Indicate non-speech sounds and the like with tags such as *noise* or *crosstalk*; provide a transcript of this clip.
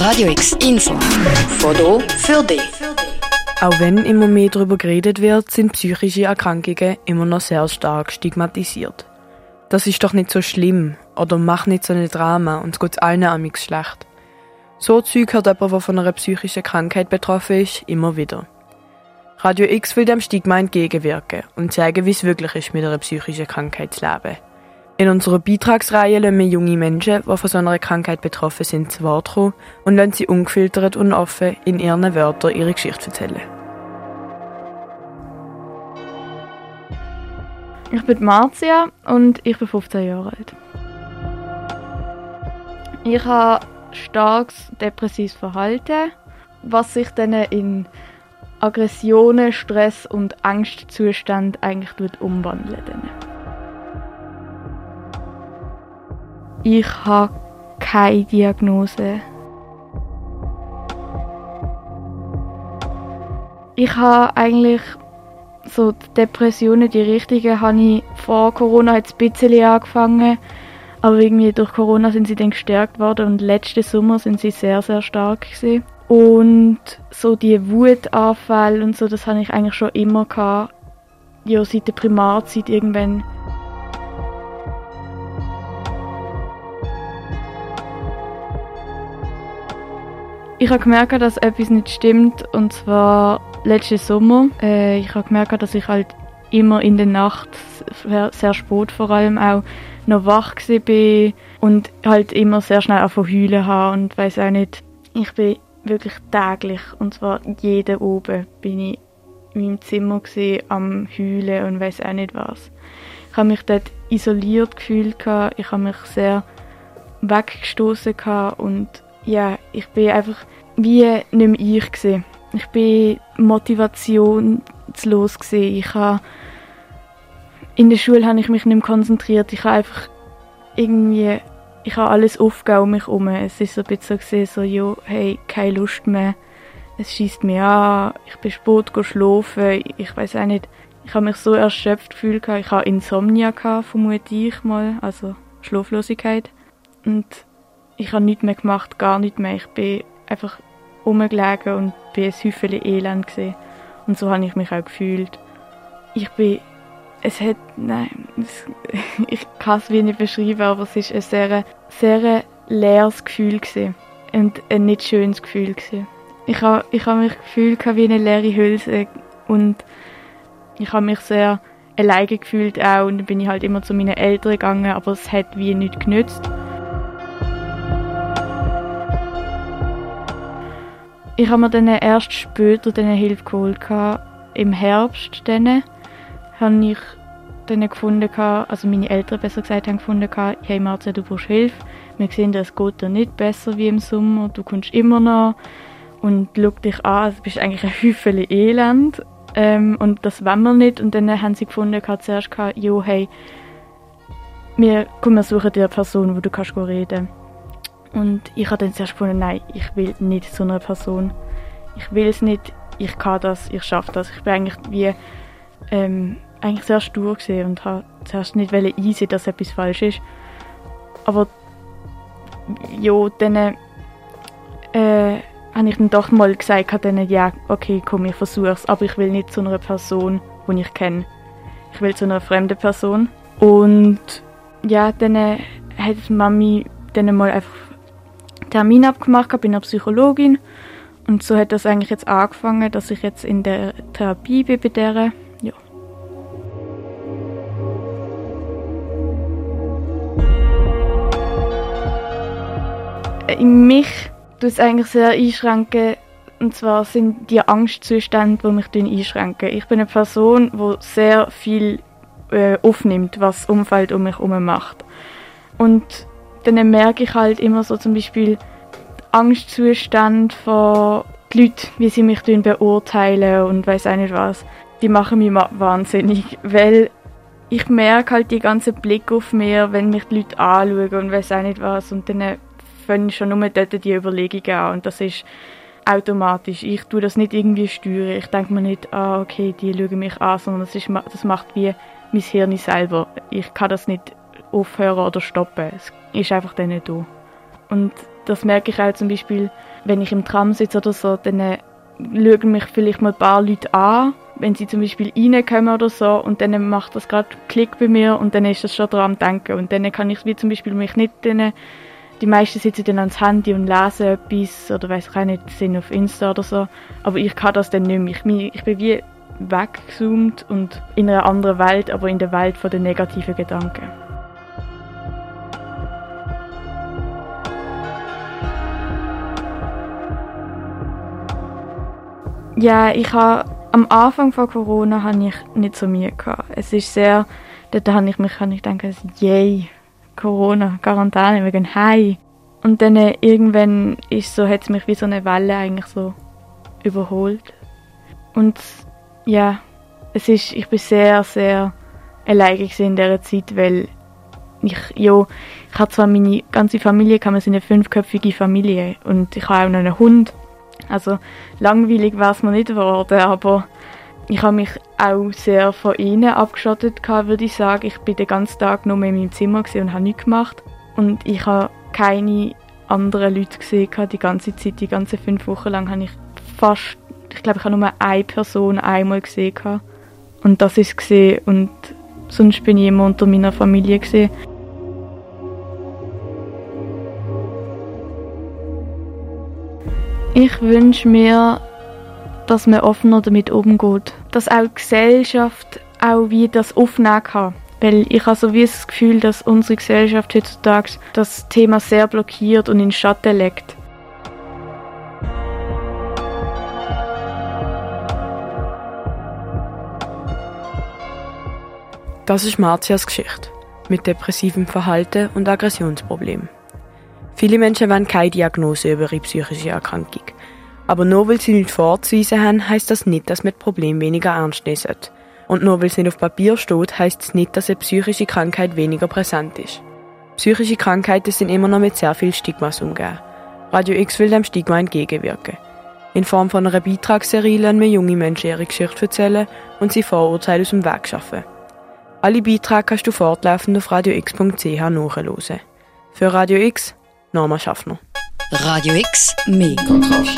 Radio X Info. Foto für dich. Auch wenn immer mehr darüber geredet wird, sind psychische Erkrankungen immer noch sehr stark stigmatisiert. Das ist doch nicht so schlimm oder mach nicht so ein Drama und es geht allen amix schlecht. So Zeug hört jemand, der von einer psychischen Krankheit betroffen ist, immer wieder. Radio X will dem Stigma entgegenwirken und zeigen, wie es wirklich ist, mit einer psychischen Krankheit zu leben. In unserer Beitragsreihe lassen wir junge Menschen, die von so einer Krankheit betroffen sind, zu Wort kommen und lassen sie ungefiltert und offen in ihren Wörtern ihre Geschichte erzählen. Ich bin Marcia und ich bin 15 Jahre alt. Ich habe starkes depressives Verhalten, was sich dann in Aggressionen, Stress und Angstzustand eigentlich umwandeln. Ich habe keine Diagnose. Ich habe eigentlich so die Depressionen, die richtigen, habe ich vor Corona ein bisschen angefangen. Aber irgendwie durch Corona sind sie dann gestärkt worden und letzten Sommer sind sie sehr, sehr stark gewesen. Und so die Wutanfälle und so, das habe ich eigentlich schon immer gehabt. Ja, seit der Primarzeit irgendwann. Ich habe gemerkt, dass etwas nicht stimmt und zwar letzten Sommer. Äh, ich habe gemerkt, dass ich halt immer in der Nacht, sehr spät vor allem auch, noch wach war und halt immer sehr schnell auch von heulen habe und weiß auch nicht. Ich bin wirklich täglich und zwar jeden oben bin ich in meinem Zimmer gewesen, am heulen und weiß auch nicht was. Ich habe mich dort isoliert gefühlt, ich habe mich sehr weggestoßen und ja, ich bin einfach wie nicht mehr ich gewesen. Ich bin motivationslos gewesen. Ich habe in der Schule habe ich mich nicht mehr konzentriert. Ich habe einfach irgendwie ich habe alles aufgegeben um mich herum. Es ist so ein bisschen so gesehen, so, jo, hey, keine Lust mehr. Es schießt mir an, ich bin spät schlafen, ich weiß auch nicht. Ich habe mich so erschöpft gefühlt, ich habe Insomnia gehabt, vermute ich mal, also Schlaflosigkeit. Und ich habe nichts mehr gemacht, gar nichts mehr. Ich bin einfach rumgelegen und bin ein Häufchen Elend gesehen. Und so habe ich mich auch gefühlt. Ich bin, es hat, nein, es, *laughs* ich kann es wie nicht beschreiben, aber es ist ein sehr, sehr leeres Gefühl gewesen. und ein nicht schönes Gefühl gewesen. Ich habe, ich habe mich gefühlt wie eine leere Hülse und ich habe mich sehr alleine gefühlt auch und dann bin ich halt immer zu meinen Eltern gegangen, aber es hat wie nicht genützt. Ich habe mir dann erst später dann Hilfe geholt. Im Herbst dann habe ich dann gefunden, also meine Eltern besser gesagt haben gefunden, hey Marcia, du brauchst Hilfe. Wir sehen, es geht dir nicht besser wie im Sommer. Du kommst immer noch und schau dich an, du bist eigentlich ein Häufchen Elend. Ähm, und das wollen wir nicht. Und dann haben sie gefunden, zuerst, jo, hey, wir, komm, wir suchen dir eine Person, wo du kannst reden kannst. Und ich habe dann zuerst gefunden, nein, ich will nicht so eine Person. Ich will es nicht, ich kann das, ich schaffe das. Ich bin eigentlich wie ähm, eigentlich sehr stur gesehen und habe zuerst nicht einsehen, dass etwas falsch ist. Aber ja, dann äh, habe ich dann doch mal gesagt, dann, ja, okay, komm, ich versuche es, aber ich will nicht zu einer Person, die ich kenne. Ich will zu einer fremden Person. Und ja, dann äh, hat Mami dann mal einfach Termin abgemacht bei einer Psychologin. Und so hat das eigentlich jetzt angefangen, dass ich jetzt in der Therapie bin bei der. Ja. In mich tut es eigentlich sehr einschränken. Und zwar sind die Angstzustände, die mich einschränken. Ich bin eine Person, die sehr viel äh, aufnimmt, was das Umfeld um mich herum macht. Und dann merke ich halt immer so zum Beispiel Angstzustand von den Leuten, wie sie mich beurteilen und weiß auch nicht was. Die machen mich wahnsinnig, weil ich merke halt die ganzen Blick auf mir, wenn mich die Leute anschauen und weiß auch nicht was und dann fange ich schon nur dort die Überlegungen an und das ist automatisch. Ich tue das nicht irgendwie steuern. Ich denke mir nicht, ah, okay, die schauen mich an, sondern das, ist, das macht wie mein Hirn selber. Ich kann das nicht aufhören oder stoppen. Es ist einfach dann nicht da. Und das merke ich auch zum Beispiel, wenn ich im Tram sitze oder so, dann äh, schauen mich vielleicht mal ein paar Leute an, wenn sie zum Beispiel reinkommen oder so und dann macht das gerade Klick bei mir und dann ist das schon dran am Denken und dann kann ich wie zum Beispiel mich nicht dann, die meisten sitzen dann ans Handy und lesen etwas oder weiß ich auch nicht, sind auf Insta oder so, aber ich kann das dann nicht mehr. Ich, ich bin wie weggezoomt und in einer anderen Welt, aber in der Welt den negativen Gedanken. Ja, ich habe am Anfang von Corona habe ich nicht so Mühe gehabt. Es ist sehr, dort habe ich mich, habe ich gedacht, yay, Corona, Quarantäne, wir gehen heim. Und dann äh, irgendwann ist so, hat es mich wie so eine Welle eigentlich so überholt. Und ja, es ist, ich bin sehr, sehr alleine in dieser Zeit, weil ich, ja, ich habe zwar meine ganze Familie, kann man eine fünfköpfige Familie und ich habe auch noch einen Hund. Also langweilig war es mir nicht geworden, aber ich habe mich auch sehr von ihnen abgeschottet, würde ich sagen. Ich bin den ganzen Tag nur in meinem Zimmer und habe nichts gemacht. Und ich habe keine anderen Leute gesehen die ganze Zeit, die ganzen fünf Wochen lang habe ich fast, ich glaube, ich habe nur eine Person einmal gesehen. Und das ist gesehen und sonst bin ich immer unter meiner Familie gesehen. Ich wünsche mir, dass man offener damit umgeht. Dass auch die Gesellschaft auch wie das aufnehmen kann. Weil ich habe so wie das Gefühl, dass unsere Gesellschaft heutzutage das Thema sehr blockiert und in Schatten legt. Das ist Martias Geschichte mit depressivem Verhalten und Aggressionsproblemen. Viele Menschen wollen keine Diagnose über ihre psychische Erkrankung. Aber nur weil sie nichts vorzuweisen haben, heisst das nicht, dass man das Problem weniger ernst nehmen sollte. Und nur weil es nicht auf Papier steht, heisst es nicht, dass eine psychische Krankheit weniger präsent ist. Psychische Krankheiten sind immer noch mit sehr viel Stigmas umgeben. Radio X will dem Stigma entgegenwirken. In Form von einer Beitragsserie lernen wir junge Menschen ihre Geschichte erzählen und sie Vorurteile aus dem Weg schaffen. Alle Beiträge kannst du fortlaufend auf radiox.ch nachhören. Für Radio X Norma Schaffner. Radio X, mehr Kontrast.